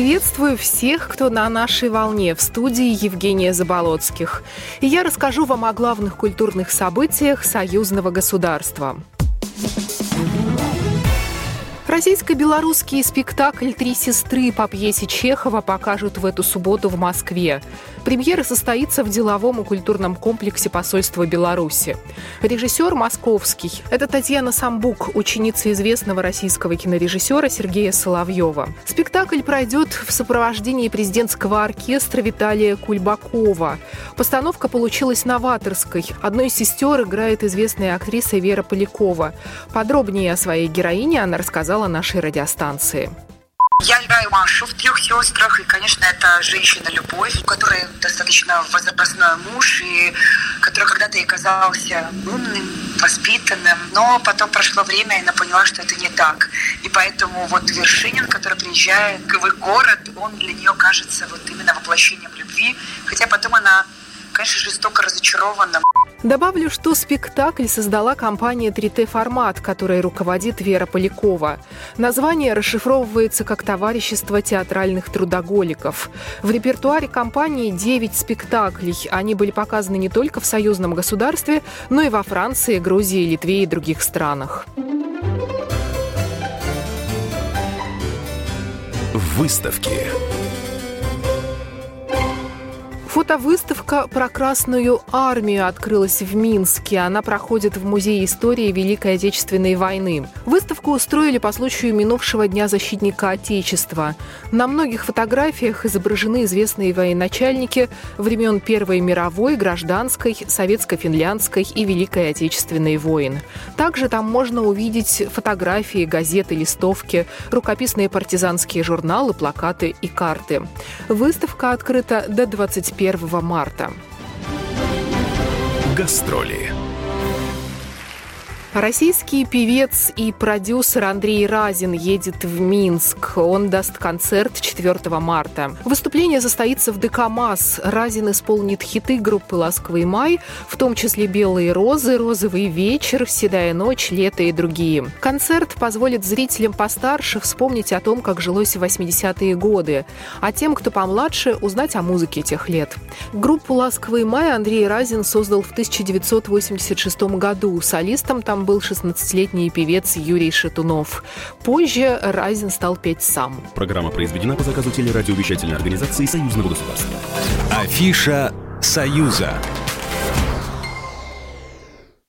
Приветствую всех, кто на нашей волне в студии Евгения Заболоцких. И я расскажу вам о главных культурных событиях союзного государства. Российско-белорусский спектакль «Три сестры» по пьесе Чехова покажут в эту субботу в Москве. Премьера состоится в деловом и культурном комплексе посольства Беларуси. Режиссер московский. Это Татьяна Самбук, ученица известного российского кинорежиссера Сергея Соловьева. Спектакль пройдет в сопровождении президентского оркестра Виталия Кульбакова. Постановка получилась новаторской. Одной из сестер играет известная актриса Вера Полякова. Подробнее о своей героине она рассказала нашей радиостанции. Я играю Машу в трех сестрах, и, конечно, это женщина-любовь, у которой достаточно возрастной муж, и который когда-то ей казался умным, воспитанным, но потом прошло время, и она поняла, что это не так. И поэтому вот Вершинин, который приезжает в их город, он для нее кажется вот именно воплощением любви, хотя потом она, конечно, жестоко разочарована. Добавлю, что спектакль создала компания 3T Формат, которой руководит Вера Полякова. Название расшифровывается как «Товарищество театральных трудоголиков». В репертуаре компании 9 спектаклей. Они были показаны не только в союзном государстве, но и во Франции, Грузии, Литве и других странах. Выставки. Фотовыставка про Красную армию открылась в Минске. Она проходит в Музее истории Великой Отечественной войны. Выставку устроили по случаю минувшего Дня защитника Отечества. На многих фотографиях изображены известные военачальники времен Первой мировой, гражданской, советско-финляндской и Великой Отечественной войн. Также там можно увидеть фотографии, газеты, листовки, рукописные партизанские журналы, плакаты и карты. Выставка открыта до 25 1 марта. Гастроли. Российский певец и продюсер Андрей Разин едет в Минск. Он даст концерт 4 марта. Выступление состоится в ДК МАС. Разин исполнит хиты группы «Ласковый май», в том числе «Белые розы», «Розовый вечер», «Седая ночь», «Лето» и другие. Концерт позволит зрителям постарше вспомнить о том, как жилось в 80-е годы, а тем, кто помладше, узнать о музыке тех лет. Группу «Ласковый май» Андрей Разин создал в 1986 году. Солистом там был 16-летний певец Юрий Шатунов. Позже Разин стал петь сам. Программа произведена по заказу телерадиовещательной организации Союзного государства. Афиша «Союза».